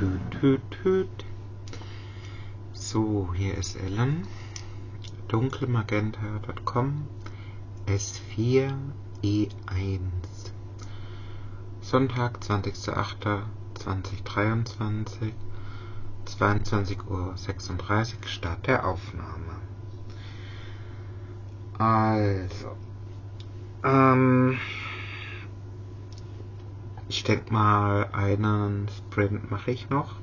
Hüt, hüt, hüt. So, hier ist Ellen. dunkelmagenta.com S4 E1 Sonntag, 20.08.2023 22.36 Uhr Start der Aufnahme. Also, ähm, ich denke mal, einen Sprint mache ich noch.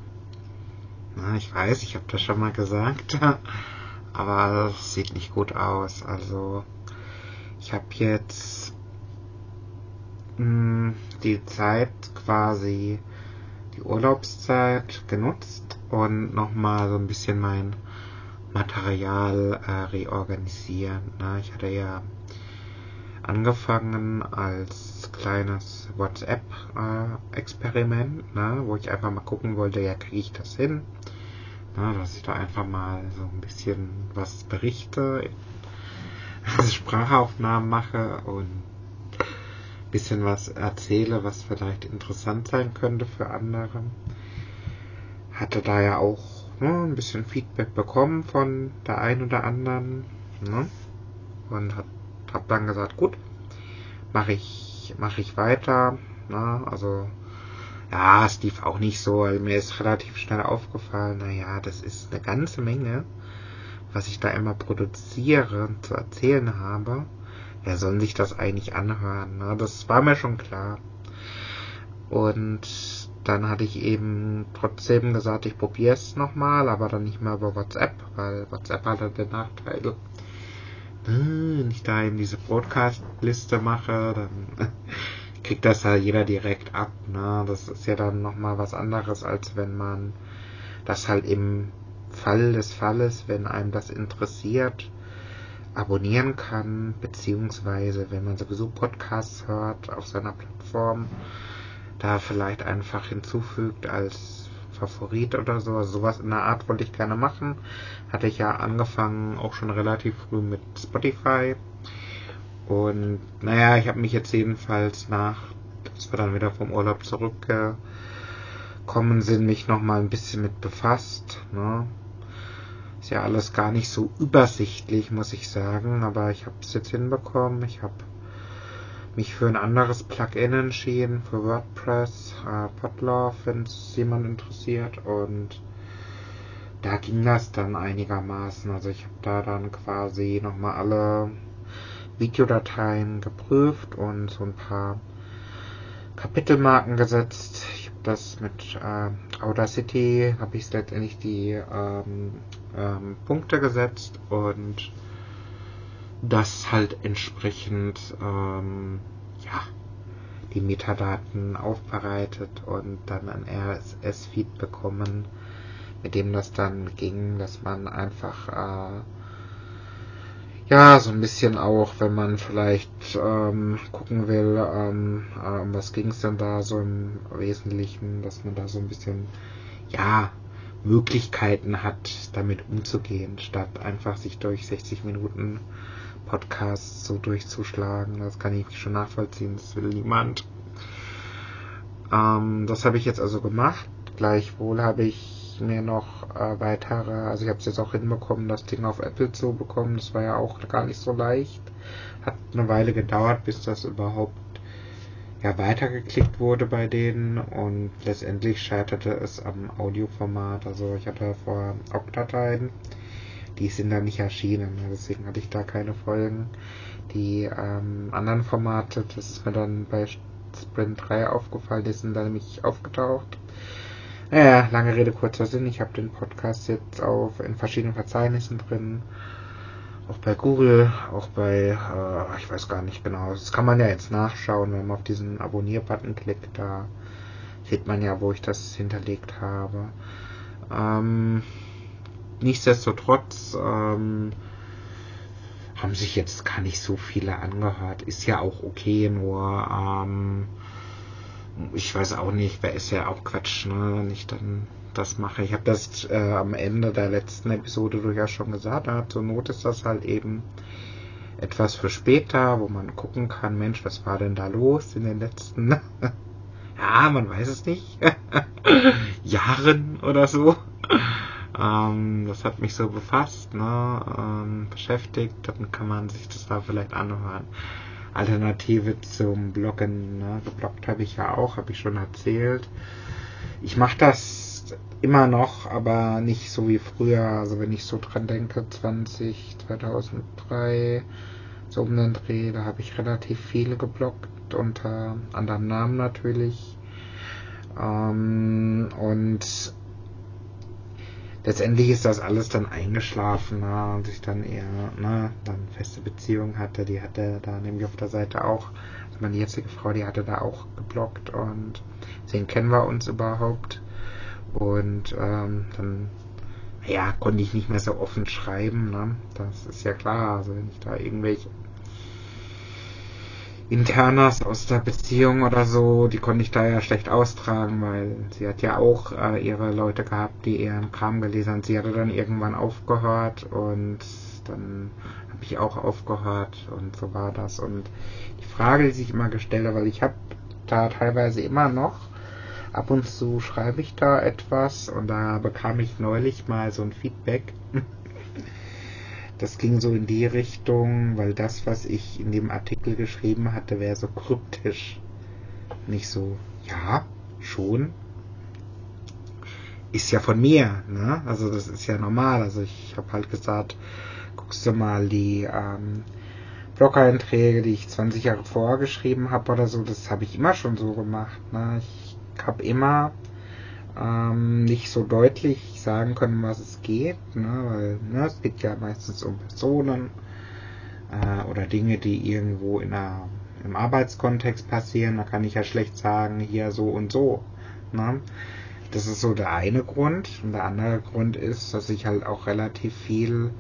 Na, ich weiß, ich habe das schon mal gesagt, aber es sieht nicht gut aus. Also, ich habe jetzt mh, hm, die Zeit quasi, die Urlaubszeit genutzt und nochmal so ein bisschen mein Material äh, reorganisieren. Na, ich hatte ja angefangen als kleines WhatsApp-Experiment, ne, wo ich einfach mal gucken wollte, ja, kriege ich das hin? Ne, dass ich da einfach mal so ein bisschen was berichte, Sprachaufnahmen mache und ein bisschen was erzähle, was vielleicht interessant sein könnte für andere. Hatte da ja auch ne, ein bisschen Feedback bekommen von der einen oder anderen. Ne? Und hat hab dann gesagt, gut, mache ich, mache ich weiter. Ne? Also, ja, es lief auch nicht so. Also mir ist relativ schnell aufgefallen, naja, das ist eine ganze Menge, was ich da immer produziere, zu erzählen habe. Wer soll sich das eigentlich anhören? Ne? Das war mir schon klar. Und dann hatte ich eben trotzdem gesagt, ich probiere es nochmal, aber dann nicht mehr über WhatsApp, weil WhatsApp hatte den Nachteil, wenn ich da eben diese Broadcast-Liste mache, dann kriegt das ja jeder direkt ab. Ne? Das ist ja dann nochmal was anderes, als wenn man das halt im Fall des Falles, wenn einem das interessiert, abonnieren kann, beziehungsweise wenn man sowieso Podcasts hört auf seiner Plattform, da vielleicht einfach hinzufügt als Favorit oder so. Also sowas in der Art wollte ich gerne machen. Hatte ich ja angefangen, auch schon relativ früh mit Spotify. Und naja, ich habe mich jetzt jedenfalls nach, dass wir dann wieder vom Urlaub zurückgekommen sind, mich nochmal ein bisschen mit befasst. Ne? Ist ja alles gar nicht so übersichtlich, muss ich sagen, aber ich habe es jetzt hinbekommen. Ich habe mich für ein anderes Plugin entschieden, für WordPress, äh, Podlove, wenn es jemand interessiert. Und da ging das dann einigermaßen. Also ich habe da dann quasi nochmal alle Videodateien geprüft und so ein paar Kapitelmarken gesetzt. Ich habe das mit äh, Audacity, habe ich letztendlich die ähm, ähm, Punkte gesetzt und das halt entsprechend ähm, ja, die Metadaten aufbereitet und dann ein RSS-Feed bekommen, mit dem das dann ging, dass man einfach äh, ja so ein bisschen auch, wenn man vielleicht ähm, gucken will, ähm, äh, um was ging es denn da so im Wesentlichen, dass man da so ein bisschen ja Möglichkeiten hat, damit umzugehen, statt einfach sich durch 60 Minuten Podcasts so durchzuschlagen. Das kann ich schon nachvollziehen, das will niemand. Ähm, das habe ich jetzt also gemacht. Gleichwohl habe ich mir noch äh, weitere, also ich habe es jetzt auch hinbekommen, das Ding auf Apple zu bekommen. Das war ja auch gar nicht so leicht. Hat eine Weile gedauert, bis das überhaupt ja weitergeklickt wurde bei denen und letztendlich scheiterte es am Audioformat. Also ich hatte vorher Ogg-Dateien die sind da nicht erschienen. Ne? Deswegen hatte ich da keine Folgen. Die ähm, anderen Formate, das ist mir dann bei Sprint 3 aufgefallen, die sind da nämlich aufgetaucht. Naja, lange Rede, kurzer Sinn. Ich habe den Podcast jetzt auf in verschiedenen Verzeichnissen drin. Auch bei Google, auch bei, äh, ich weiß gar nicht genau. Das kann man ja jetzt nachschauen, wenn man auf diesen Abonnier-Button klickt. Da sieht man ja, wo ich das hinterlegt habe. Ähm, nichtsdestotrotz ähm, haben sich jetzt gar nicht so viele angehört. Ist ja auch okay, nur ähm, ich weiß auch nicht, wer ist ja auch Quatsch, ne, wenn ich dann das mache. Ich habe das äh, am Ende der letzten Episode durchaus schon gesagt. Ja, zur Not ist das halt eben etwas für später, wo man gucken kann, Mensch, was war denn da los in den letzten ja, man weiß es nicht, Jahren oder so. Ähm, das hat mich so befasst, ne, ähm, beschäftigt, dann kann man sich das da vielleicht anhören. Alternative zum Bloggen, ne, gebloggt habe ich ja auch, habe ich schon erzählt. Ich mache das immer noch, aber nicht so wie früher. Also wenn ich so dran denke, 20, 2003, so um den Dreh, da habe ich relativ viele geblockt, unter anderem Namen natürlich. Ähm, und letztendlich ist das alles dann eingeschlafen ne, und ich dann eher ne, dann feste Beziehung hatte. Die hatte da nämlich auf der Seite auch, also meine jetzige Frau, die hatte da auch geblockt und deswegen kennen wir uns überhaupt. Und ähm, dann ja, konnte ich nicht mehr so offen schreiben. Ne? Das ist ja klar. Also wenn ich da irgendwelche Internas aus der Beziehung oder so, die konnte ich da ja schlecht austragen, weil sie hat ja auch äh, ihre Leute gehabt, die ihren Kram gelesen haben. Sie hatte dann irgendwann aufgehört und dann habe ich auch aufgehört und so war das. Und die Frage, die sich immer gestellt hat, weil ich habe da teilweise immer noch, ab und zu schreibe ich da etwas und da bekam ich neulich mal so ein Feedback. Das ging so in die Richtung, weil das, was ich in dem Artikel geschrieben hatte, wäre so kryptisch. Nicht so, ja, schon. Ist ja von mir, ne? Also das ist ja normal. Also ich habe halt gesagt, guckst du mal die ähm, Blog-Einträge, die ich 20 Jahre vorher geschrieben habe oder so, das habe ich immer schon so gemacht. Ne? Ich habe immer ähm, nicht so deutlich sagen können, was es geht, ne? weil ne, es geht ja meistens um Personen äh, oder Dinge, die irgendwo in einer, im Arbeitskontext passieren. Da kann ich ja schlecht sagen, hier so und so. Ne? Das ist so der eine Grund. Und der andere Grund ist, dass ich halt auch relativ viel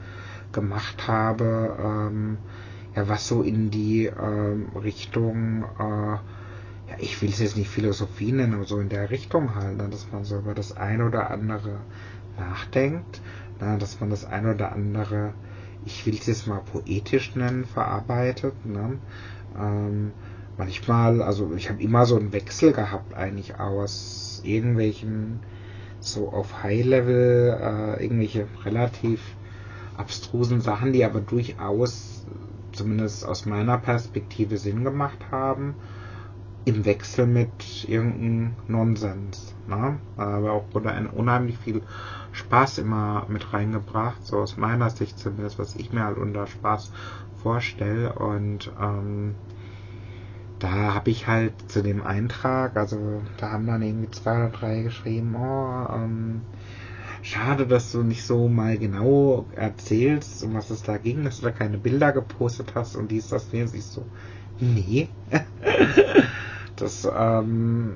gemacht habe, ähm, ja, was so in die ähm, Richtung äh, ja, ich will es jetzt nicht Philosophie nennen, aber so in der Richtung halt, ne, dass man so über das eine oder andere nachdenkt, ne, dass man das eine oder andere, ich will es jetzt mal poetisch nennen, verarbeitet. Ne, ähm, manchmal, also ich habe immer so einen Wechsel gehabt eigentlich aus irgendwelchen so auf High Level, äh, irgendwelche relativ abstrusen Sachen, die aber durchaus zumindest aus meiner Perspektive Sinn gemacht haben im Wechsel mit irgendeinem Nonsens. Ne? Aber auch wurde ein unheimlich viel Spaß immer mit reingebracht, so aus meiner Sicht zumindest, was ich mir halt unter Spaß vorstelle. Und ähm, da habe ich halt zu dem Eintrag, also da haben dann irgendwie zwei oder drei geschrieben, oh, ähm, schade, dass du nicht so mal genau erzählst, um was es da ging, dass du da keine Bilder gepostet hast und dies, das, jenes. Ich so, nee. das, ähm,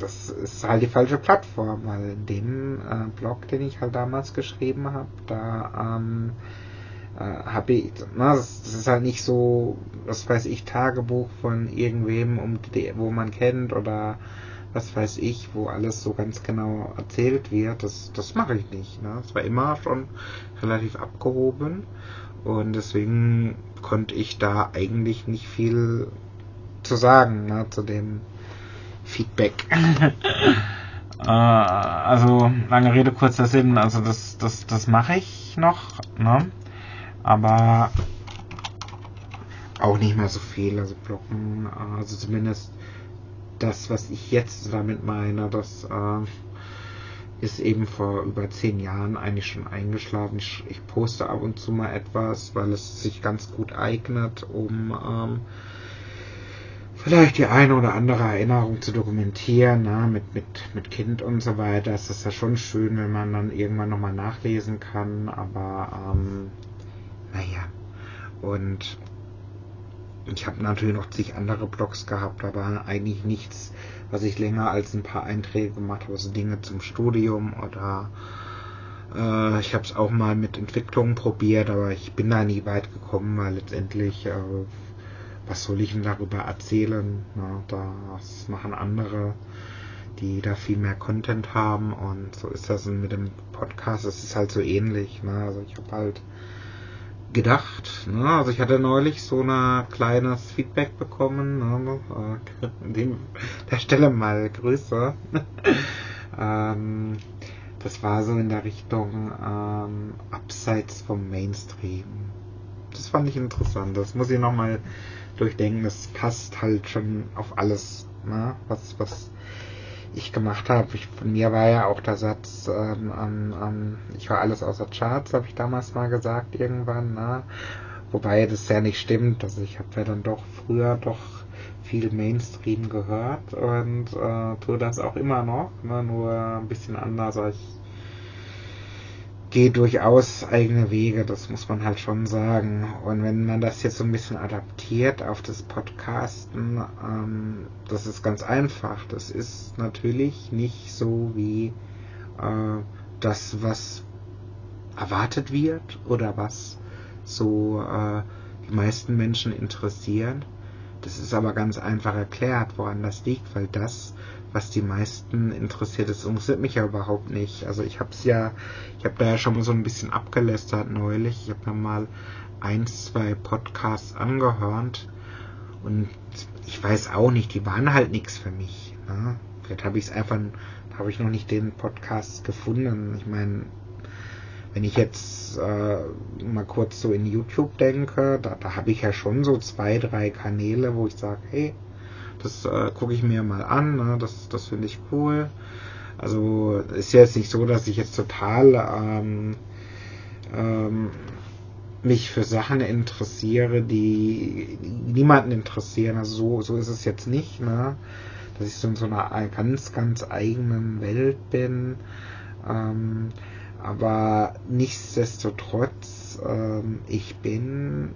das ist halt die falsche Plattform, weil in dem äh, Blog, den ich halt damals geschrieben habe, da ähm, äh, habe ich, na, das, das, ist halt nicht so, was weiß ich, Tagebuch von irgendwem, um die, wo man kennt oder was weiß ich, wo alles so ganz genau erzählt wird. Das, das mache ich nicht. Ne? Das war immer schon relativ abgehoben und deswegen konnte ich da eigentlich nicht viel zu sagen ne, zu dem Feedback. äh, also lange Rede kurzer Sinn, also das das das mache ich noch, ne? Aber auch nicht mehr so viel, also blocken, also zumindest das, was ich jetzt damit meine, das äh, ist eben vor über zehn Jahren eigentlich schon eingeschlafen. Ich, ich, poste ab und zu mal etwas, weil es sich ganz gut eignet, um ähm, vielleicht die eine oder andere Erinnerung zu dokumentieren, na, mit, mit, mit Kind und so weiter. Es ist ja schon schön, wenn man dann irgendwann nochmal nachlesen kann, aber ähm, naja. Und ich habe natürlich noch zig andere Blogs gehabt, aber eigentlich nichts, was ich länger als ein paar Einträge gemacht habe, also Dinge zum Studium oder äh, ich habe es auch mal mit Entwicklungen probiert, aber ich bin da nie weit gekommen, weil letztendlich äh, was soll ich denn darüber erzählen? Na, das machen andere, die da viel mehr Content haben und so ist das mit dem Podcast, es ist halt so ähnlich. Ne? Also ich habe halt gedacht. Ne? Also ich hatte neulich so ein kleines Feedback bekommen. Ne? An dem, der Stelle mal Grüße. ähm, das war so in der Richtung ähm, abseits vom Mainstream. Das fand ich interessant. Das muss ich nochmal durchdenken. Das passt halt schon auf alles, ne? was, was ich gemacht habe. von mir war ja auch der Satz, ähm, ähm, ich war alles außer Charts, habe ich damals mal gesagt irgendwann. Ne? Wobei das ja nicht stimmt. Also ich habe ja dann doch früher doch viel Mainstream gehört und äh, tue das auch immer noch, ne? nur ein bisschen anders als gehe durchaus eigene Wege, das muss man halt schon sagen. Und wenn man das jetzt so ein bisschen adaptiert auf das Podcasten, ähm, das ist ganz einfach. Das ist natürlich nicht so wie äh, das, was erwartet wird oder was so äh, die meisten Menschen interessieren. Das ist aber ganz einfach erklärt, woran das liegt, weil das was die meisten interessiert. Das interessiert mich ja überhaupt nicht. Also ich habe es ja, ich habe da ja schon mal so ein bisschen abgelästert neulich. Ich habe mir mal ein, zwei Podcasts angehört und ich weiß auch nicht, die waren halt nichts für mich. Ne? Vielleicht habe ich es einfach, habe ich noch nicht den Podcast gefunden. Ich meine, wenn ich jetzt äh, mal kurz so in YouTube denke, da, da habe ich ja schon so zwei, drei Kanäle, wo ich sage, hey, das äh, gucke ich mir mal an. Ne? Das, das finde ich cool. Also ist jetzt nicht so, dass ich jetzt total ähm, ähm, mich für Sachen interessiere, die niemanden interessieren. Also so, so ist es jetzt nicht, ne? Dass ich so in so einer ganz, ganz eigenen Welt bin. Ähm, aber nichtsdestotrotz, ähm, ich bin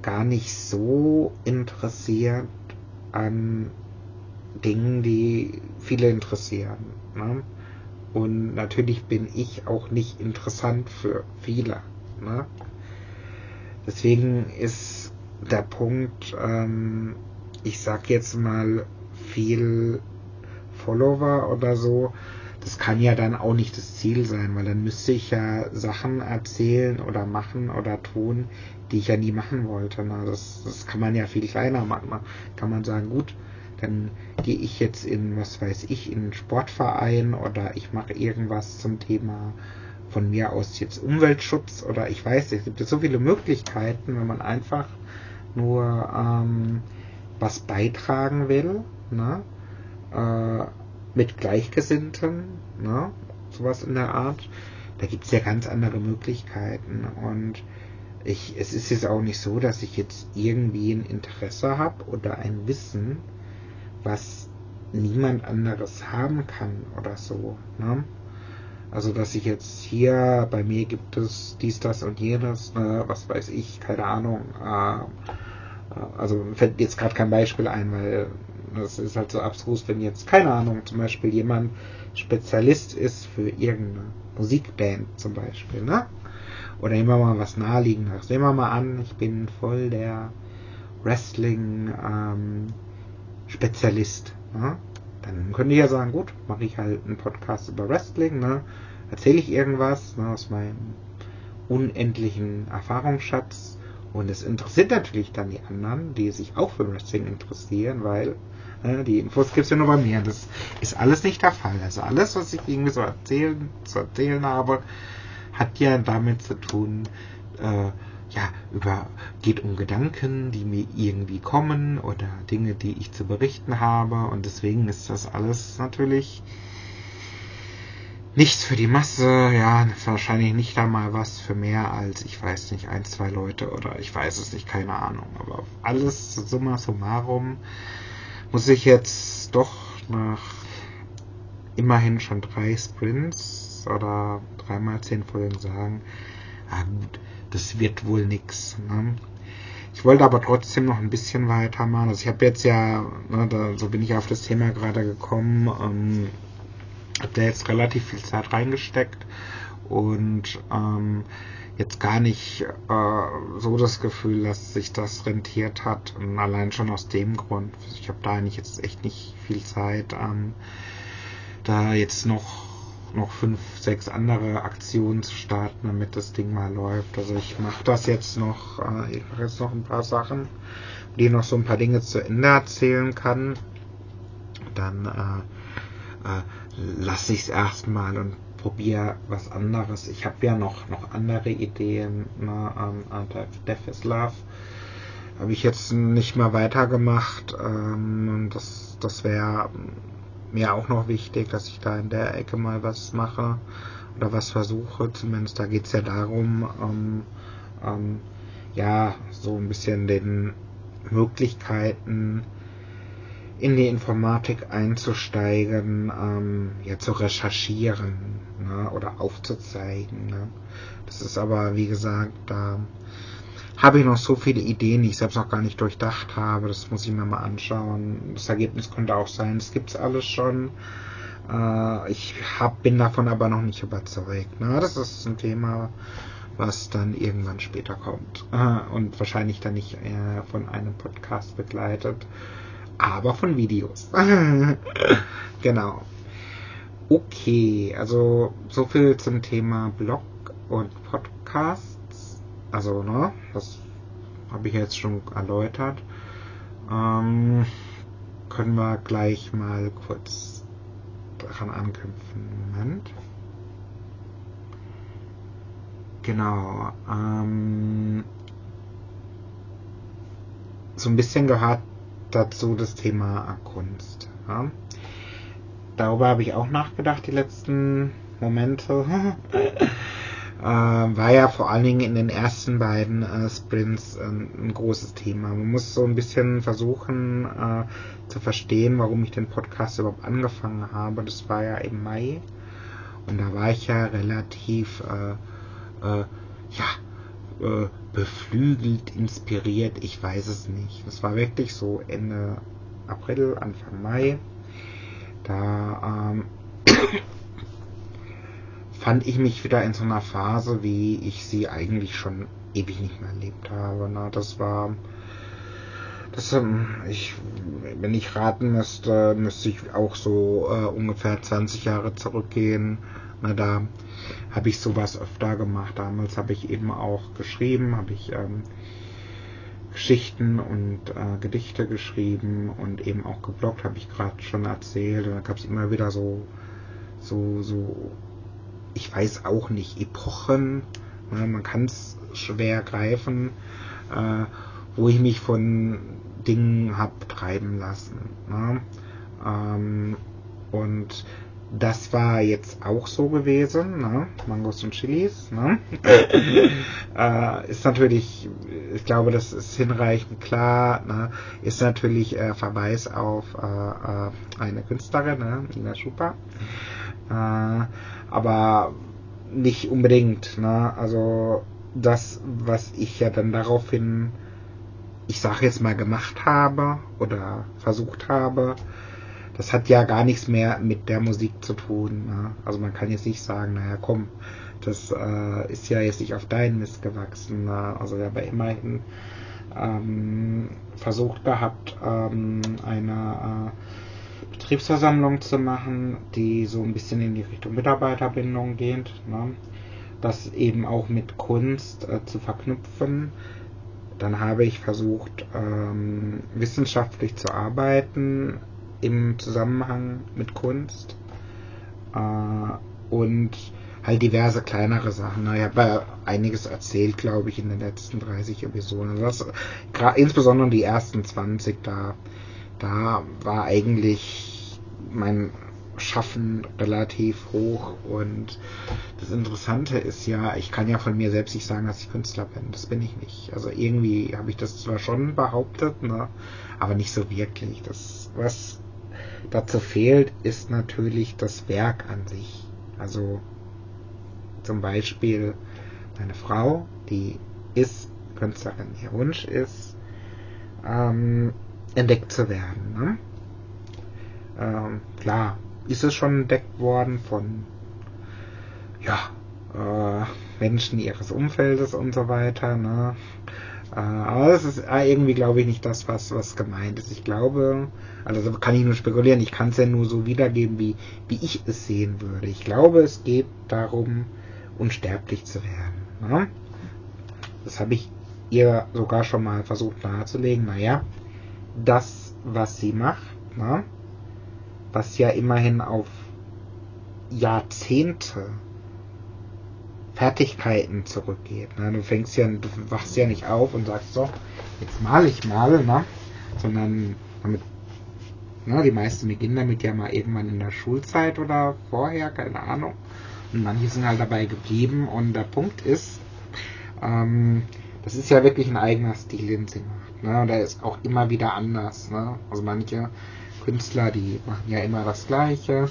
gar nicht so interessiert an Dingen, die viele interessieren. Ne? Und natürlich bin ich auch nicht interessant für viele. Ne? Deswegen ist der Punkt, ähm, ich sag jetzt mal viel Follower oder so, das kann ja dann auch nicht das Ziel sein, weil dann müsste ich ja Sachen erzählen oder machen oder tun, die ich ja nie machen wollte. Ne? Das, das kann man ja viel kleiner machen. Ne? Kann man sagen, gut, dann gehe ich jetzt in, was weiß ich, in einen Sportverein oder ich mache irgendwas zum Thema von mir aus jetzt Umweltschutz oder ich weiß, es gibt so viele Möglichkeiten, wenn man einfach nur ähm, was beitragen will, ne? Äh, mit Gleichgesinnten, ne? sowas in der Art. Da gibt es ja ganz andere Möglichkeiten und ich, es ist jetzt auch nicht so, dass ich jetzt irgendwie ein Interesse habe oder ein Wissen, was niemand anderes haben kann oder so. Ne? Also, dass ich jetzt hier, bei mir gibt es dies, das und jenes, ne, was weiß ich, keine Ahnung. Äh, also fällt jetzt gerade kein Beispiel ein, weil das ist halt so abstrus, wenn jetzt, keine Ahnung, zum Beispiel jemand Spezialist ist für irgendeine Musikband zum Beispiel, ne? Oder immer mal was naheliegendes. Nehmen wir mal an, ich bin voll der Wrestling ähm. Ne? Dann könnte ich ja sagen, gut, mache ich halt einen Podcast über Wrestling, ne? erzähle ich irgendwas ne, aus meinem unendlichen Erfahrungsschatz und es interessiert natürlich dann die anderen, die sich auch für Wrestling interessieren, weil äh, die Infos gibt es ja nur bei mir. Das ist alles nicht der Fall. Also alles, was ich irgendwie so erzählen, zu erzählen habe, hat ja damit zu tun, äh, ja, über, geht um Gedanken, die mir irgendwie kommen oder Dinge, die ich zu berichten habe. Und deswegen ist das alles natürlich nichts für die Masse, ja, wahrscheinlich nicht einmal was für mehr als, ich weiß nicht, ein, zwei Leute oder ich weiß es nicht, keine Ahnung, aber alles summa summarum muss ich jetzt doch nach immerhin schon drei Sprints oder dreimal zehn Folgen sagen, ah gut, das wird wohl nix. Ne? Ich wollte aber trotzdem noch ein bisschen weitermachen. Also ich habe jetzt ja, ne, da, so bin ich auf das Thema gerade gekommen, ähm, habe da jetzt relativ viel Zeit reingesteckt und ähm, jetzt gar nicht äh, so das Gefühl, dass sich das rentiert hat. Und allein schon aus dem Grund. Ich habe da eigentlich jetzt echt nicht viel Zeit, ähm, da jetzt noch noch fünf, sechs andere Aktionen zu starten, damit das Ding mal läuft. Also ich mache das jetzt noch, äh, ich mache jetzt noch ein paar Sachen, die noch so ein paar Dinge zu Ende erzählen kann. Dann äh, äh, lasse ich es erstmal und probiere was anderes. Ich habe ja noch, noch andere Ideen. Ne? Ähm, Death is Love habe ich jetzt nicht mal weitergemacht. Ähm, das das wäre mir auch noch wichtig, dass ich da in der Ecke mal was mache oder was versuche. Zumindest da geht es ja darum, ähm, ähm, ja, so ein bisschen den Möglichkeiten in die Informatik einzusteigen, ähm, ja, zu recherchieren ne, oder aufzuzeigen. Ne. Das ist aber, wie gesagt, da habe ich noch so viele Ideen, die ich selbst noch gar nicht durchdacht habe. Das muss ich mir mal anschauen. Das Ergebnis könnte auch sein, es gibt's alles schon. Äh, ich hab, bin davon aber noch nicht überzeugt. Ne? Das ist ein Thema, was dann irgendwann später kommt. Äh, und wahrscheinlich dann nicht äh, von einem Podcast begleitet, aber von Videos. genau. Okay, also so viel zum Thema Blog und Podcast. Also, ne, das habe ich jetzt schon erläutert. Ähm, können wir gleich mal kurz daran anknüpfen. Moment. Genau. Ähm, so ein bisschen gehört dazu das Thema Kunst. Ja. Darüber habe ich auch nachgedacht, die letzten Momente. äh, war ja vor allen Dingen in den ersten beiden äh, Sprints äh, ein großes Thema. Man muss so ein bisschen versuchen äh, zu verstehen, warum ich den Podcast überhaupt angefangen habe. Das war ja im Mai und da war ich ja relativ äh, ja beflügelt, inspiriert. Ich weiß es nicht. Das war wirklich so Ende April, Anfang Mai. Da ähm, fand ich mich wieder in so einer Phase, wie ich sie eigentlich schon ewig nicht mehr erlebt habe. Na, das war, das, ähm, ich, wenn ich raten müsste, müsste ich auch so äh, ungefähr 20 Jahre zurückgehen. Na, da habe ich sowas öfter gemacht. Damals habe ich eben auch geschrieben, habe ich ähm, Geschichten und äh, Gedichte geschrieben und eben auch gebloggt, habe ich gerade schon erzählt. Und da gab es immer wieder so, so, so ich weiß auch nicht, Epochen, ne, man kann es schwer greifen, äh, wo ich mich von Dingen hab treiben lassen. Ne? Ähm, und das war jetzt auch so gewesen, ne? Mangos und Chilis, ne? äh, ist natürlich, ich glaube, das ist hinreichend klar, ne? Ist natürlich äh, Verweis auf äh, äh eine Künstlerin, ne? Ina Schupa. Aber nicht unbedingt. Ne? Also das, was ich ja dann daraufhin, ich sage jetzt mal gemacht habe oder versucht habe, das hat ja gar nichts mehr mit der Musik zu tun. Ne? Also man kann jetzt nicht sagen, naja komm, das äh, ist ja jetzt nicht auf deinen Mist gewachsen. Ne? Also wir haben immerhin ähm, versucht gehabt, ähm, eine äh, Betriebsversammlung zu machen, die so ein bisschen in die Richtung Mitarbeiterbindung geht. Ne? Das eben auch mit Kunst äh, zu verknüpfen. Dann habe ich versucht, ähm, wissenschaftlich zu arbeiten im Zusammenhang mit Kunst. Äh, und halt diverse kleinere Sachen. Ich habe einiges erzählt, glaube ich, in den letzten 30 Episoden. Das, insbesondere die ersten 20 da, da war eigentlich mein Schaffen relativ hoch und das Interessante ist ja, ich kann ja von mir selbst nicht sagen, dass ich Künstler bin. Das bin ich nicht. Also irgendwie habe ich das zwar schon behauptet, ne, aber nicht so wirklich. Das, was dazu fehlt, ist natürlich das Werk an sich. Also zum Beispiel meine Frau, die ist Künstlerin. Ihr Wunsch ist, ähm, entdeckt zu werden. Ne? Ähm, klar, ist es schon entdeckt worden von ja, äh, Menschen ihres Umfeldes und so weiter. Ne? Äh, aber das ist äh, irgendwie, glaube ich, nicht das, was, was gemeint ist. Ich glaube, also kann ich nur spekulieren, ich kann es ja nur so wiedergeben, wie, wie ich es sehen würde. Ich glaube, es geht darum, unsterblich zu werden. Ne? Das habe ich ihr sogar schon mal versucht nahezulegen. Naja, das, was sie macht, ne? Was ja immerhin auf Jahrzehnte Fertigkeiten zurückgeht. Ne? Du fängst ja, du wachst ja nicht auf und sagst so, jetzt mal ich mal, ne? sondern damit, ne, die meisten beginnen damit ja mal irgendwann in der Schulzeit oder vorher, keine Ahnung. Und manche sind halt dabei geblieben und der Punkt ist, ähm, das ist ja wirklich ein eigener Stil, den sie macht. Ne? Und der ist auch immer wieder anders. Ne? Also manche Künstler, die machen ja immer das Gleiche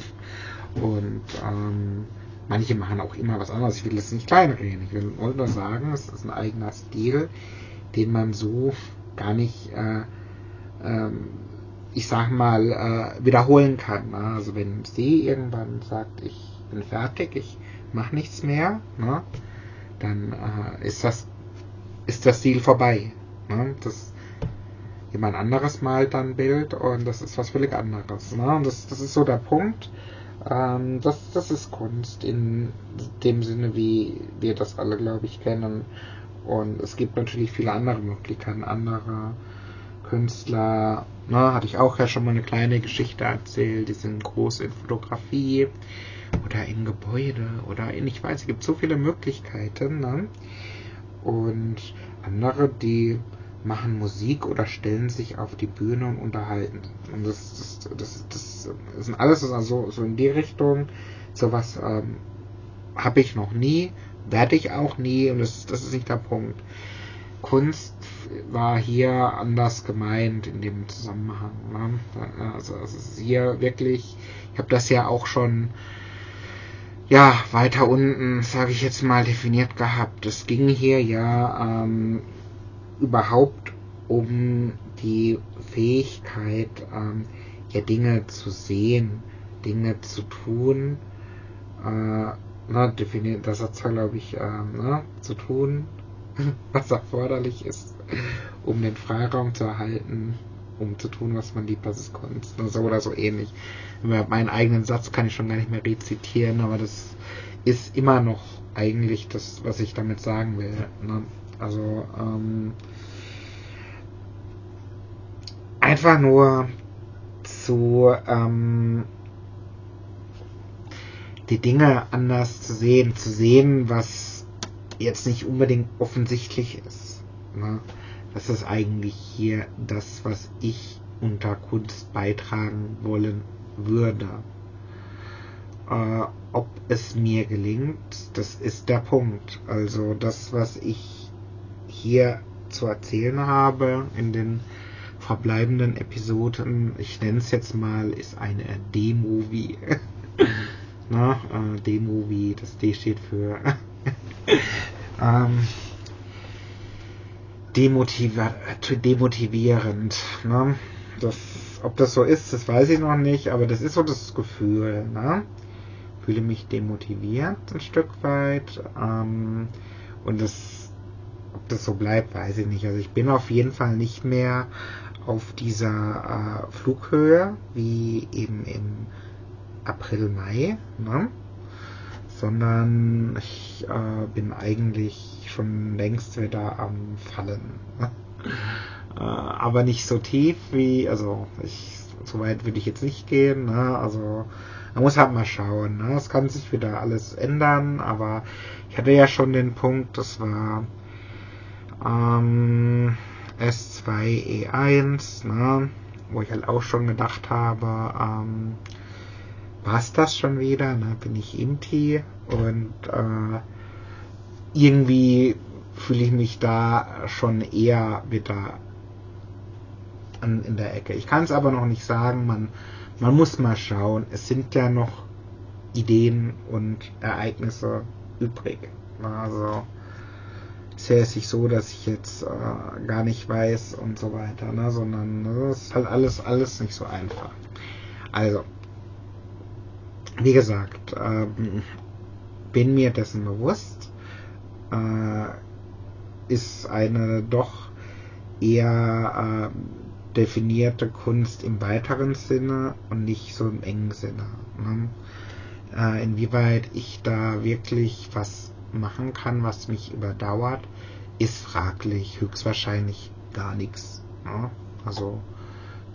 und ähm, manche machen auch immer was anderes. Ich will das nicht kleinreden. Ich will nur sagen, es ist ein eigener Stil, den man so gar nicht, äh, ähm, ich sag mal, äh, wiederholen kann. Ne? Also wenn sie irgendwann sagt, ich bin fertig, ich mache nichts mehr, ne? dann äh, ist das ist das Stil vorbei. Ne? Das jemand anderes malt dann ein Bild und das ist was völlig anderes. Ne? Und das, das ist so der Punkt. Ähm, das, das ist Kunst in dem Sinne, wie wir das alle, glaube ich, kennen. Und es gibt natürlich viele andere Möglichkeiten, andere Künstler, ne, hatte ich auch ja schon mal eine kleine Geschichte erzählt, die sind groß in Fotografie oder in Gebäude oder in, ich weiß, es gibt so viele Möglichkeiten. Ne? Und andere, die machen Musik oder stellen sich auf die Bühne und unterhalten. Und das, das, das, das, sind alles also so in die Richtung. Sowas ähm, habe ich noch nie, werde ich auch nie und das, das ist nicht der Punkt. Kunst war hier anders gemeint in dem Zusammenhang. Ne? Also es ist hier wirklich, ich habe das ja auch schon ja weiter unten, sage ich jetzt mal, definiert gehabt. Es ging hier ja ähm, überhaupt um die Fähigkeit, ähm, ja Dinge zu sehen, Dinge zu tun, äh, na, definiert, das hat zwar, glaube ich, äh, na, zu tun, was erforderlich ist, um den Freiraum zu erhalten, um zu tun, was man liebt, das ist Kunst, so oder so ähnlich. Meinen eigenen Satz kann ich schon gar nicht mehr rezitieren, aber das ist immer noch eigentlich das, was ich damit sagen will. Ne? Also, ähm, einfach nur zu ähm, die Dinge anders zu sehen, zu sehen, was jetzt nicht unbedingt offensichtlich ist. Ne? Das ist eigentlich hier das, was ich unter Kunst beitragen wollen würde. Äh, ob es mir gelingt, das ist der Punkt. Also das, was ich hier zu erzählen habe in den verbleibenden Episoden, ich nenne es jetzt mal, ist eine D-Movie. Äh, D-Movie, das D steht für ähm, demotivier demotivierend. Ne? Das, ob das so ist, das weiß ich noch nicht, aber das ist so das Gefühl. Ne? Fühle mich demotiviert ein Stück weit. Ähm, und das, ob das so bleibt, weiß ich nicht. Also ich bin auf jeden Fall nicht mehr auf dieser äh, Flughöhe wie eben im April, Mai, ne? sondern ich äh, bin eigentlich schon längst wieder am Fallen. äh, aber nicht so tief wie, also ich, so weit würde ich jetzt nicht gehen. Ne? Also man muss halt mal schauen. Ne? Es kann sich wieder alles ändern, aber ich hatte ja schon den Punkt, das war ähm, S2E1, ne? wo ich halt auch schon gedacht habe, ähm, war das schon wieder, ne? bin ich Imti und äh, irgendwie fühle ich mich da schon eher wieder an, in der Ecke. Ich kann es aber noch nicht sagen, man, man muss mal schauen. Es sind ja noch Ideen und Ereignisse übrig. Also ja nicht so, dass ich jetzt äh, gar nicht weiß und so weiter, ne? sondern das ist halt alles, alles nicht so einfach. Also, wie gesagt, ähm, bin mir dessen bewusst, äh, ist eine doch eher äh, definierte Kunst im weiteren Sinne und nicht so im engen Sinne. Ne? Äh, inwieweit ich da wirklich was machen kann, was mich überdauert, ist fraglich. Höchstwahrscheinlich gar nichts. Ne? Also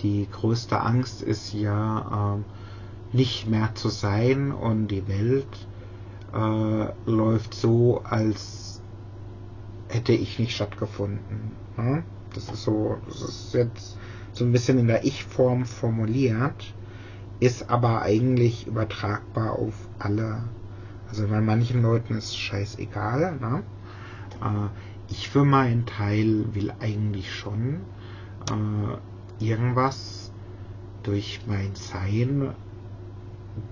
die größte Angst ist ja äh, nicht mehr zu sein und die Welt äh, läuft so, als hätte ich nicht stattgefunden. Ne? Das ist so, das ist jetzt so ein bisschen in der Ich-Form formuliert, ist aber eigentlich übertragbar auf alle. Also bei manchen Leuten ist scheißegal. Ne? Äh, ich für meinen Teil will eigentlich schon äh, irgendwas durch mein Sein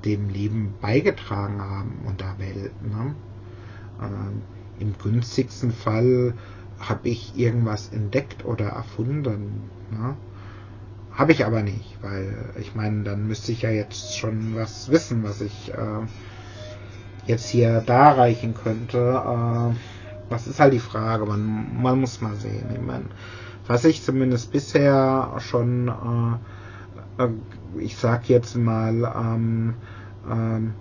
dem Leben beigetragen haben und der Welt. Ne? Äh, Im günstigsten Fall habe ich irgendwas entdeckt oder erfunden. Ne? Habe ich aber nicht, weil ich meine, dann müsste ich ja jetzt schon was wissen, was ich äh, jetzt hier darreichen könnte. Äh, das ist halt die Frage, man, man muss mal sehen. Ich meine, was ich zumindest bisher schon, äh, äh, ich sag jetzt mal, ähm, ähm,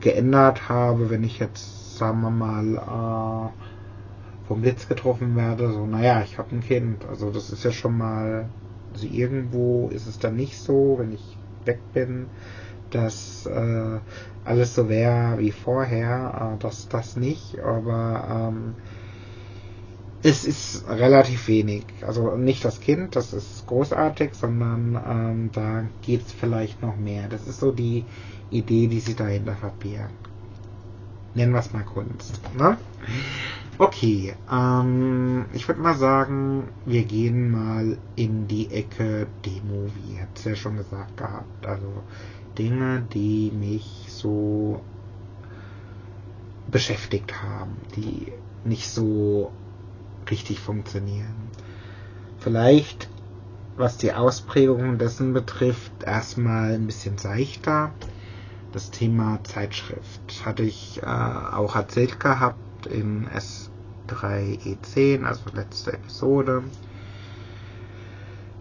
geändert habe, wenn ich jetzt, sagen wir mal, äh, vom Blitz getroffen werde, so, naja, ich habe ein Kind. Also das ist ja schon mal, also irgendwo ist es dann nicht so, wenn ich weg bin, dass äh, alles so wäre wie vorher, äh, das, das nicht, aber ähm, es ist relativ wenig. Also nicht das Kind, das ist großartig, sondern ähm, da geht es vielleicht noch mehr. Das ist so die Idee, die sich dahinter verbirgt. Nennen wir es mal Kunst. Ne? Okay, ähm, ich würde mal sagen, wir gehen mal in die Ecke Demo, wie hat es ja schon gesagt gehabt. Also Dinge, die mich so beschäftigt haben, die nicht so richtig funktionieren. Vielleicht, was die Ausprägung dessen betrifft, erstmal ein bisschen seichter. Das Thema Zeitschrift hatte ich äh, auch erzählt gehabt in S3E10, also letzte Episode.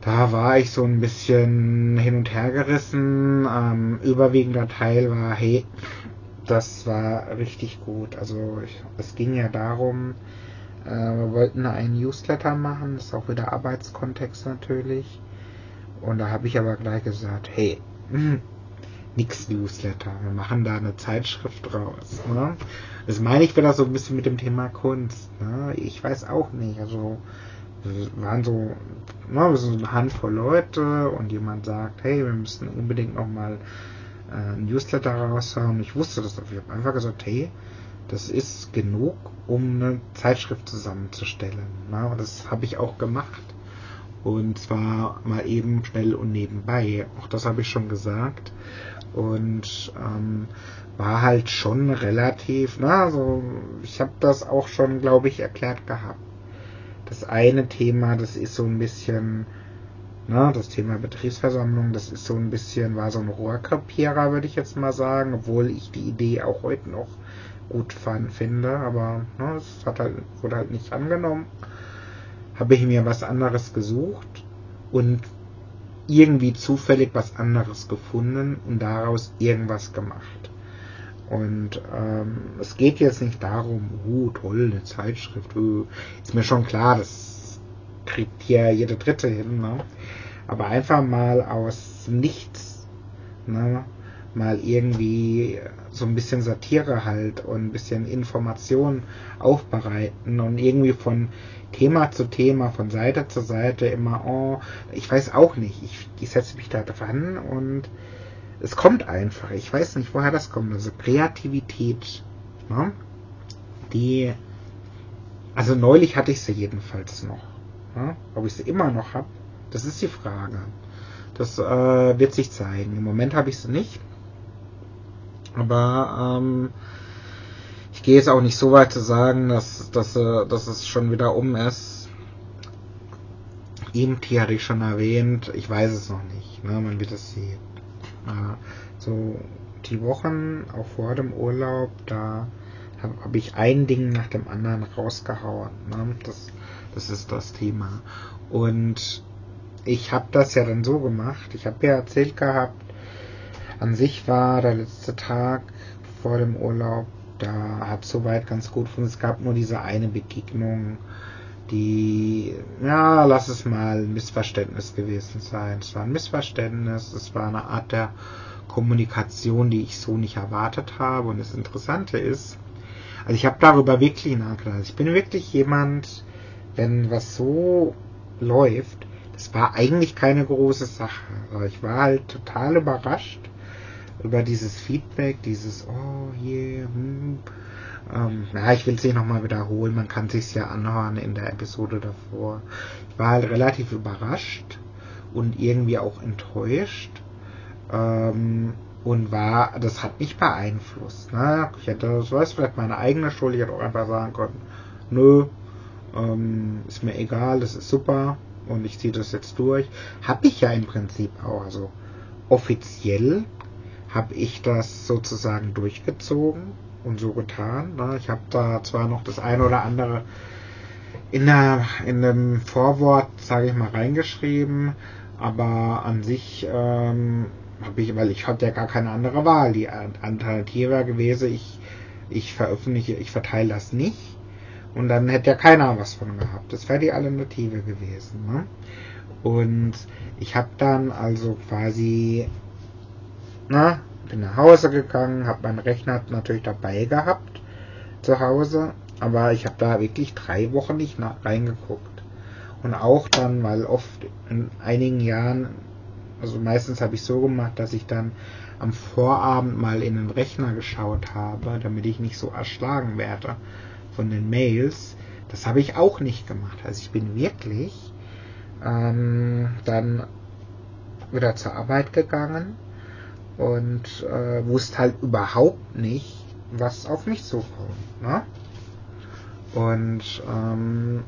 Da war ich so ein bisschen hin und her gerissen. Ähm, überwiegender Teil war, hey, das war richtig gut. Also ich, es ging ja darum, äh, wir wollten einen Newsletter machen, das ist auch wieder Arbeitskontext natürlich. Und da habe ich aber gleich gesagt, hey, nix Newsletter, wir machen da eine Zeitschrift raus. Ne? Das meine ich wieder so ein bisschen mit dem Thema Kunst. Ne? Ich weiß auch nicht, also waren so, na, wir sind so eine Handvoll Leute und jemand sagt, hey, wir müssen unbedingt nochmal äh, ein Newsletter raushauen. Ich wusste das Ich habe einfach gesagt, hey, das ist genug, um eine Zeitschrift zusammenzustellen. Na, und das habe ich auch gemacht. Und zwar mal eben schnell und nebenbei. Auch das habe ich schon gesagt. Und ähm, war halt schon relativ, na, so, ich habe das auch schon, glaube ich, erklärt gehabt das eine Thema, das ist so ein bisschen, ne, das Thema Betriebsversammlung, das ist so ein bisschen, war so ein Rohrkrepierer, würde ich jetzt mal sagen, obwohl ich die Idee auch heute noch gut fand, finde, aber ne, es hat halt, wurde halt nicht angenommen. Habe ich mir was anderes gesucht und irgendwie zufällig was anderes gefunden und daraus irgendwas gemacht. Und ähm, es geht jetzt nicht darum, uh, toll, eine Zeitschrift, uh, ist mir schon klar, das kriegt hier jede Dritte hin, ne? Aber einfach mal aus nichts, ne? Mal irgendwie so ein bisschen Satire halt und ein bisschen Information aufbereiten und irgendwie von Thema zu Thema, von Seite zu Seite immer, oh, ich weiß auch nicht, ich, ich setze mich da dran und es kommt einfach. Ich weiß nicht, woher das kommt. Also Kreativität, ne? die, also neulich hatte ich sie jedenfalls noch. Ne? Ob ich sie immer noch habe, das ist die Frage. Das äh, wird sich zeigen. Im Moment habe ich sie nicht. Aber ähm, ich gehe jetzt auch nicht so weit zu sagen, dass, dass, äh, dass es schon wieder um ist. Eben hatte ich schon erwähnt, ich weiß es noch nicht. Ne? Man wird es sehen. So die Wochen, auch vor dem Urlaub, da habe hab ich ein Ding nach dem anderen rausgehauen. Ne? Das Das ist das Thema. Und ich habe das ja dann so gemacht. Ich habe ja erzählt gehabt, an sich war der letzte Tag vor dem Urlaub, da hat soweit ganz gut funktioniert. Es gab nur diese eine Begegnung, die, ja, lass es mal ein Missverständnis gewesen sein. Es war ein Missverständnis, es war eine Art der Kommunikation, die ich so nicht erwartet habe. Und das Interessante ist, also ich habe darüber wirklich nachgedacht. Ich bin wirklich jemand, wenn was so läuft, das war eigentlich keine große Sache. Aber ich war halt total überrascht über dieses Feedback, dieses Oh yeah, hm. Ähm, ja, ich will es nicht nochmal wiederholen, man kann sich ja anhören in der Episode davor. Ich war halt relativ überrascht und irgendwie auch enttäuscht. Ähm, und war, das hat mich beeinflusst. Ne? Ich hätte, das war vielleicht meine eigene Schuld, ich hätte auch einfach sagen können, nö, ähm, ist mir egal, das ist super und ich ziehe das jetzt durch. Hab ich ja im Prinzip auch. Also offiziell habe ich das sozusagen durchgezogen und so getan. Ne? Ich habe da zwar noch das eine oder andere in, der, in dem Vorwort, sage ich mal, reingeschrieben, aber an sich ähm, habe ich, weil ich hatte ja gar keine andere Wahl. Die Alternative gewesen, ich, ich veröffentliche, ich verteile das nicht und dann hätte ja keiner was von gehabt. Das wäre die Alternative gewesen. Ne? Und ich habe dann also quasi na, bin nach Hause gegangen, habe meinen Rechner natürlich dabei gehabt zu Hause, aber ich habe da wirklich drei Wochen nicht reingeguckt. Und auch dann, weil oft in einigen Jahren, also meistens habe ich so gemacht, dass ich dann am Vorabend mal in den Rechner geschaut habe, damit ich nicht so erschlagen werde von den Mails. Das habe ich auch nicht gemacht. Also ich bin wirklich ähm, dann wieder zur Arbeit gegangen und äh, wusste halt überhaupt nicht, was auf mich zukommt. Ne? Und ähm,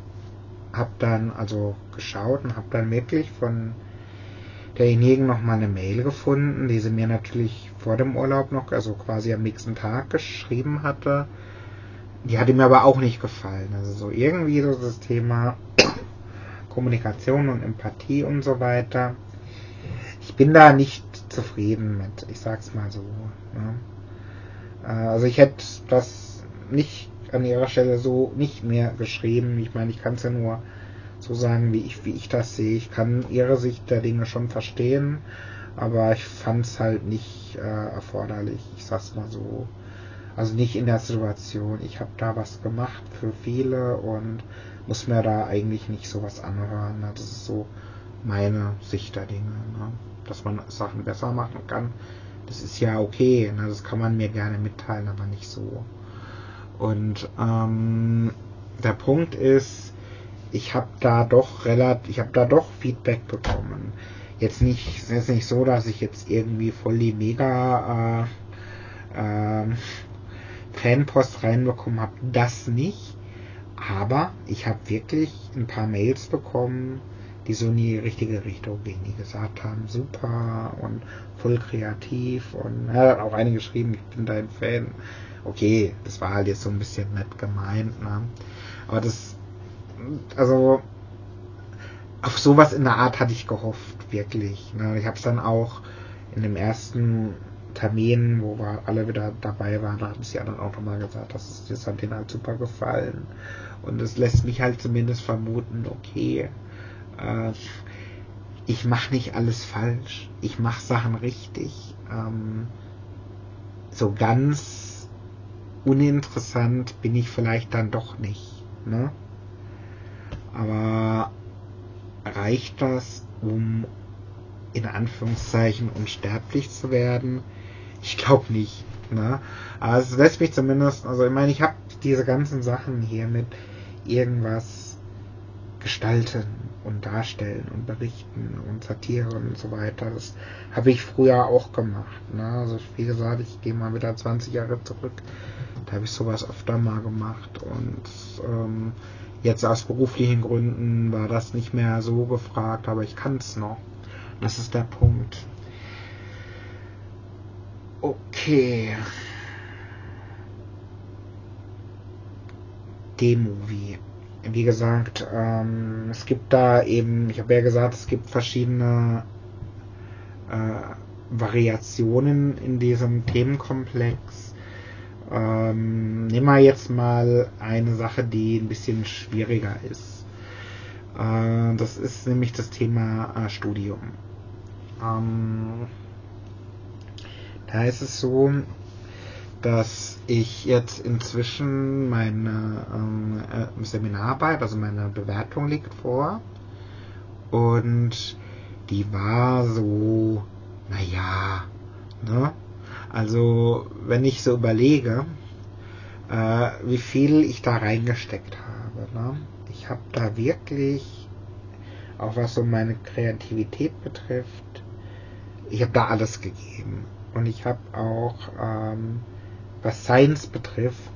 habe dann also geschaut und habe dann wirklich von derjenigen noch mal eine Mail gefunden, die sie mir natürlich vor dem Urlaub noch, also quasi am nächsten Tag geschrieben hatte. Die hatte mir aber auch nicht gefallen. Also so irgendwie so das Thema Kommunikation und Empathie und so weiter. Ich bin da nicht zufrieden mit, ich sag's mal so. Ne? Äh, also ich hätte das nicht an ihrer Stelle so nicht mehr geschrieben. Ich meine, ich kann es ja nur so sagen, wie ich, wie ich das sehe. Ich kann ihre Sicht der Dinge schon verstehen, aber ich fand es halt nicht äh, erforderlich. Ich sag's mal so. Also nicht in der Situation. Ich habe da was gemacht für viele und muss mir da eigentlich nicht sowas anhören. Das ist so meine Sicht der Dinge. Ne? Dass man Sachen besser machen kann. Das ist ja okay, ne? das kann man mir gerne mitteilen, aber nicht so. Und ähm, der Punkt ist, ich habe da doch relativ, ich habe da doch Feedback bekommen. Jetzt nicht, ist nicht so, dass ich jetzt irgendwie voll die mega äh, äh, Fanpost reinbekommen habe. Das nicht. Aber ich habe wirklich ein paar Mails bekommen, die so in die richtige Richtung gehen, die gesagt haben, super und voll kreativ und hat auch eine geschrieben, ich bin dein Fan. Okay, das war halt jetzt so ein bisschen nett gemeint, ne? Aber das, also, auf sowas in der Art hatte ich gehofft, wirklich. Ne? Ich habe es dann auch in dem ersten Termin, wo wir alle wieder dabei waren, da haben sie ja dann auch nochmal gesagt, dass es hat denen halt super gefallen. Und es lässt mich halt zumindest vermuten, okay, äh, ich mache nicht alles falsch, ich mache Sachen richtig. Ähm, so ganz uninteressant bin ich vielleicht dann doch nicht. Ne? Aber reicht das, um in Anführungszeichen unsterblich zu werden? Ich glaube nicht. Ne? Aber es lässt mich zumindest, also ich meine, ich habe diese ganzen Sachen hier mit irgendwas gestalten, und darstellen und berichten und Satire und so weiter. Das habe ich früher auch gemacht. Ne? Also wie gesagt, ich gehe mal wieder 20 Jahre zurück. Da habe ich sowas öfter mal gemacht und ähm, jetzt aus beruflichen Gründen war das nicht mehr so gefragt, aber ich kann es noch. Das ist der Punkt. Okay. D-Movie wie gesagt, ähm, es gibt da eben, ich habe ja gesagt, es gibt verschiedene äh, Variationen in diesem Themenkomplex. Ähm, nehmen wir jetzt mal eine Sache, die ein bisschen schwieriger ist. Äh, das ist nämlich das Thema äh, Studium. Ähm, da ist es so, dass ich jetzt inzwischen meine ähm, äh, Seminararbeit, also meine Bewertung liegt vor. Und die war so, naja, ne? Also, wenn ich so überlege, äh, wie viel ich da reingesteckt habe, ne? Ich habe da wirklich, auch was so meine Kreativität betrifft, ich habe da alles gegeben. Und ich habe auch, ähm, was Science betrifft,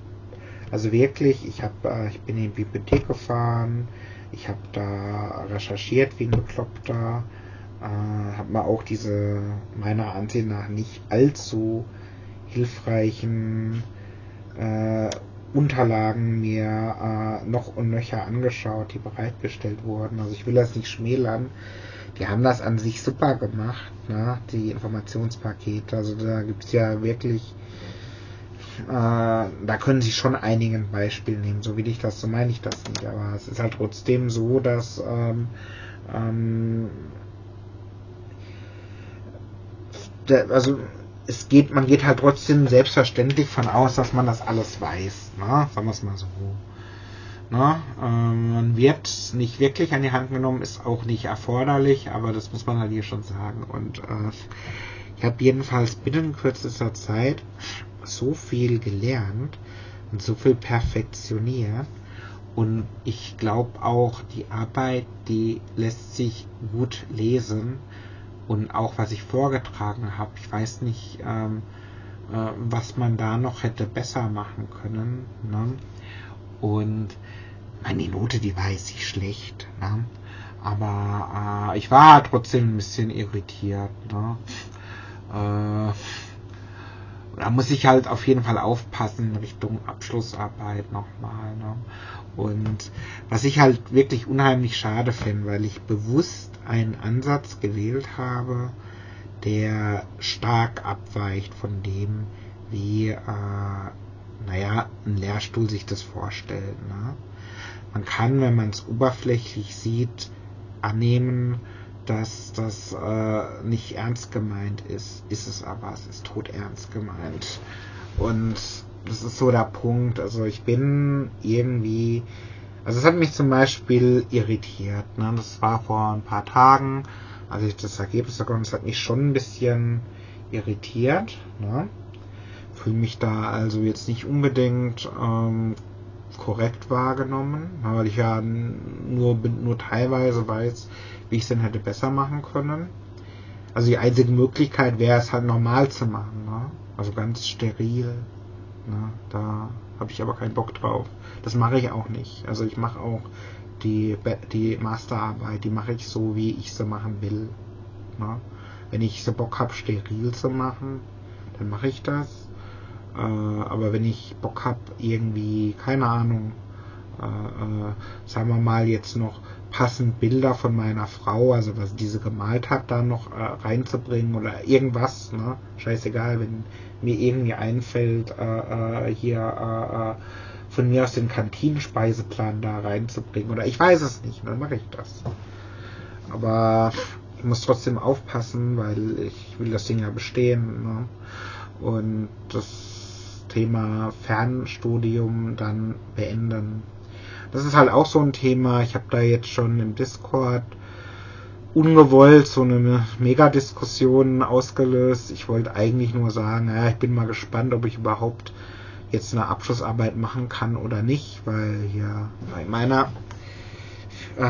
also wirklich, ich habe, äh, ich bin in die Bibliothek gefahren, ich habe da recherchiert wie ein Bekloppter, äh, habe mir auch diese meiner Ansicht nach nicht allzu hilfreichen äh, Unterlagen mir äh, noch und nöcher angeschaut, die bereitgestellt wurden. Also ich will das nicht schmälern. Die haben das an sich super gemacht, ne? die Informationspakete. Also da gibt's ja wirklich, äh, da können sie schon einigen Beispiel nehmen. So wie ich das, so meine ich das nicht. Aber es ist halt trotzdem so, dass ähm, ähm, der, also es geht, man geht halt trotzdem selbstverständlich von aus, dass man das alles weiß, ne? Sagen wir es mal so. Ne? Ähm, man wird nicht wirklich an die Hand genommen, ist auch nicht erforderlich, aber das muss man halt hier schon sagen. Und äh, ich habe jedenfalls binnen kürzester Zeit so viel gelernt und so viel perfektioniert. Und ich glaube auch, die Arbeit, die lässt sich gut lesen und auch was ich vorgetragen habe. Ich weiß nicht, ähm, äh, was man da noch hätte besser machen können. Ne? Und meine Note, die war jetzt nicht schlecht. Ne? Aber äh, ich war trotzdem ein bisschen irritiert. Ne? Äh, da muss ich halt auf jeden Fall aufpassen Richtung Abschlussarbeit nochmal. Ne? Und was ich halt wirklich unheimlich schade finde, weil ich bewusst einen Ansatz gewählt habe, der stark abweicht von dem, wie, äh, naja, ein Lehrstuhl sich das vorstellt. Ne? Man kann, wenn man es oberflächlich sieht, annehmen, dass das äh, nicht ernst gemeint ist. Ist es aber, es ist tot ernst gemeint. Und das ist so der Punkt. Also ich bin irgendwie, also es hat mich zum Beispiel irritiert. Ne? Das war vor ein paar Tagen, als ich das Ergebnis bekommen es hat mich schon ein bisschen irritiert. Ne? Fühle mich da also jetzt nicht unbedingt ähm, korrekt wahrgenommen, weil ich ja nur, nur teilweise weiß, wie ich es denn hätte besser machen können. Also die einzige Möglichkeit wäre es halt normal zu machen, ne? also ganz steril. Ne? Da habe ich aber keinen Bock drauf. Das mache ich auch nicht. Also ich mache auch die, die Masterarbeit, die mache ich so, wie ich sie machen will. Ne? Wenn ich so Bock habe, steril zu machen, dann mache ich das. Äh, aber wenn ich Bock habe, irgendwie, keine Ahnung, äh, äh, sagen wir mal jetzt noch passend Bilder von meiner Frau, also was diese gemalt hat, da noch äh, reinzubringen oder irgendwas, ne? Scheißegal, wenn mir irgendwie einfällt, äh, äh, hier äh, äh, von mir aus den Kantinenspeiseplan da reinzubringen. Oder ich weiß es nicht, dann mache ich das. Aber ich muss trotzdem aufpassen, weil ich will das Ding ja bestehen. Ne? Und das Thema Fernstudium dann beenden. Das ist halt auch so ein Thema. Ich habe da jetzt schon im Discord ungewollt so eine Megadiskussion ausgelöst. Ich wollte eigentlich nur sagen, ja, ich bin mal gespannt, ob ich überhaupt jetzt eine Abschlussarbeit machen kann oder nicht, weil hier bei meiner äh,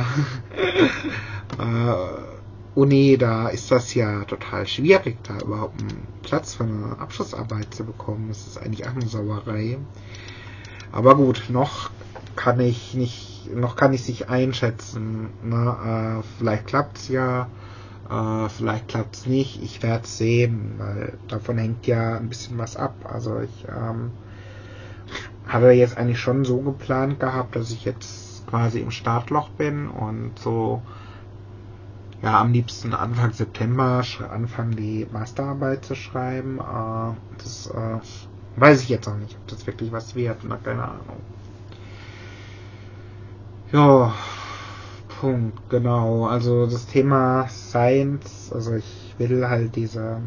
Uni, da ist das ja total schwierig, da überhaupt einen Platz für eine Abschlussarbeit zu bekommen. Das ist eigentlich auch eine Sauerei. Aber gut, noch kann ich nicht noch kann ich sich einschätzen. Ne? Äh, vielleicht klappt's ja, äh, vielleicht klappt's nicht. Ich werde sehen, weil davon hängt ja ein bisschen was ab. Also ich ähm, hatte jetzt eigentlich schon so geplant gehabt, dass ich jetzt quasi im Startloch bin und so ja am liebsten Anfang September anfangen die Masterarbeit zu schreiben. Äh, das äh, weiß ich jetzt auch nicht, ob das wirklich was wird, na keine Ahnung. Ja, Punkt, genau. Also das Thema Science, also ich will halt diese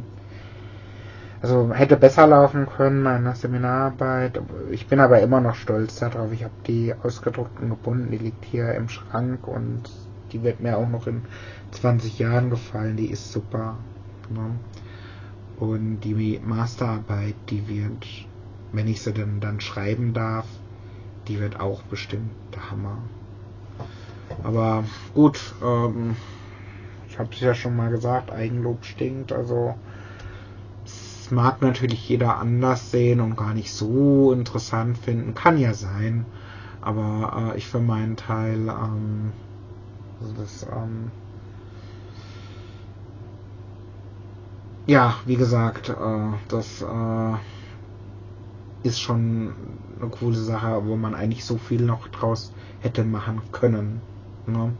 also hätte besser laufen können, meine Seminararbeit. Ich bin aber immer noch stolz darauf. Ich habe die ausgedruckt und gebunden. Die liegt hier im Schrank und die wird mir auch noch in 20 Jahren gefallen. Die ist super. Ne? Und die Masterarbeit, die wird, wenn ich sie denn dann schreiben darf, die wird auch bestimmt der Hammer. Aber gut, ähm, ich habe es ja schon mal gesagt, Eigenlob stinkt. Also mag natürlich jeder anders sehen und gar nicht so interessant finden. Kann ja sein. Aber äh, ich für meinen Teil, ähm, also das, ähm, ja, wie gesagt, äh, das äh, ist schon eine coole Sache, wo man eigentlich so viel noch draus hätte machen können. Ne?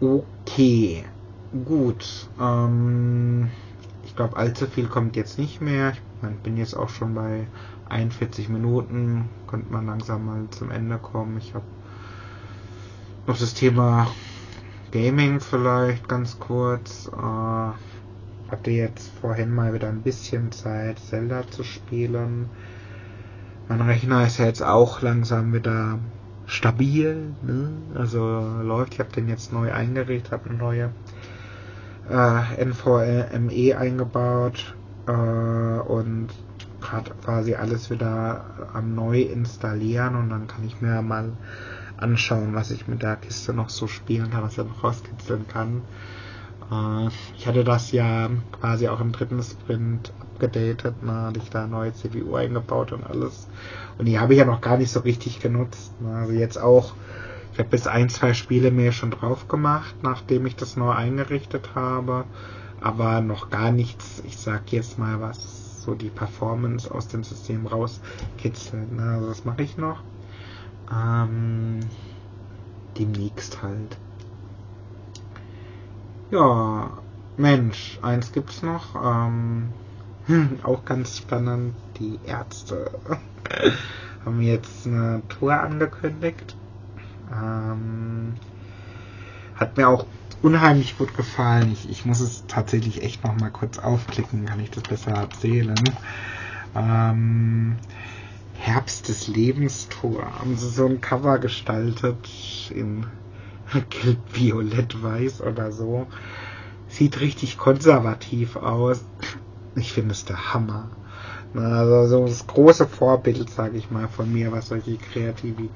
Okay, gut. Ähm, ich glaube, allzu viel kommt jetzt nicht mehr. Ich bin jetzt auch schon bei 41 Minuten. Könnte man langsam mal zum Ende kommen. Ich habe noch das Thema Gaming vielleicht ganz kurz. Äh, hatte jetzt vorhin mal wieder ein bisschen Zeit, Zelda zu spielen. Mein Rechner ist ja jetzt auch langsam wieder stabil, ne? also läuft. Ich habe den jetzt neu eingerichtet, habe eine neue äh, NVMe eingebaut äh, und gerade quasi alles wieder am neu installieren und dann kann ich mir mal anschauen, was ich mit der Kiste noch so spielen kann, was ich noch rauskitzeln kann. Äh, ich hatte das ja quasi auch im dritten Sprint abgedatet, ne, hatte ich da neue CPU eingebaut und alles. Und die habe ich ja noch gar nicht so richtig genutzt. Ne. Also jetzt auch ich habe bis ein, zwei Spiele mir schon drauf gemacht, nachdem ich das neu eingerichtet habe, aber noch gar nichts, ich sag jetzt mal, was so die Performance aus dem System rauskitzelt. Ne? Also das mache ich noch. Ähm, demnächst halt. Ja, Mensch, eins gibt's noch. Ähm, auch ganz spannend. Die Ärzte haben jetzt eine Tour angekündigt. Ähm, hat mir auch unheimlich gut gefallen. Ich, ich muss es tatsächlich echt noch mal kurz aufklicken, kann ich das besser erzählen. Ähm, Herbst des Lebens Tour. Haben sie so ein Cover gestaltet in gelb, violett, weiß oder so. Sieht richtig konservativ aus. Ich finde es der Hammer. Also so das große Vorbild, sage ich mal, von mir, was solche kreative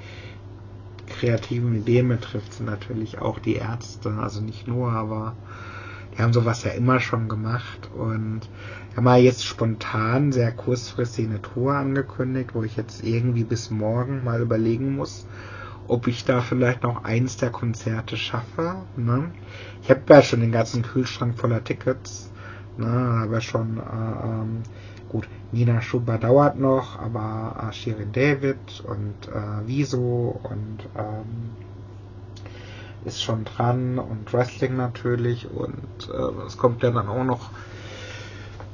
kreativen Ideen betrifft, sind natürlich auch die Ärzte, also nicht nur, aber die haben sowas ja immer schon gemacht und haben mal jetzt spontan sehr kurzfristig eine Tour angekündigt, wo ich jetzt irgendwie bis morgen mal überlegen muss, ob ich da vielleicht noch eins der Konzerte schaffe. Ne? Ich habe ja schon den ganzen Kühlschrank voller Tickets, ne? aber schon äh, ähm, Gut, Nina Schuber dauert noch, aber äh, Shirin David und äh, Wieso und ähm, ist schon dran und Wrestling natürlich und äh, es kommt ja dann auch noch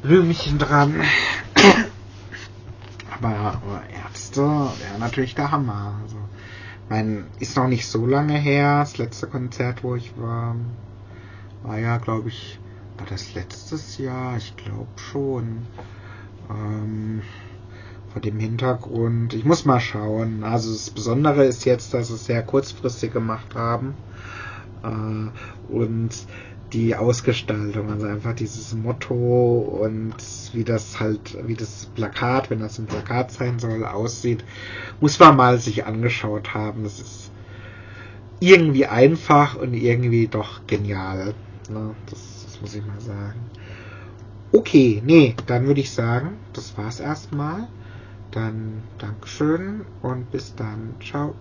Blümchen dran. aber, aber Ärzte wäre natürlich der Hammer. Also, mein, ist noch nicht so lange her. Das letzte Konzert, wo ich war, war ja, glaube ich, war das letztes Jahr? Ich glaube schon. Ähm, vor dem Hintergrund, ich muss mal schauen. Also das Besondere ist jetzt, dass sie es sehr kurzfristig gemacht haben. Äh, und die Ausgestaltung, also einfach dieses Motto und wie das halt, wie das Plakat, wenn das ein Plakat sein soll, aussieht, muss man mal sich angeschaut haben. Das ist irgendwie einfach und irgendwie doch genial. Ne? Das, das muss ich mal sagen. Okay, nee, dann würde ich sagen, das war's erstmal. Dann Dankeschön und bis dann. Ciao.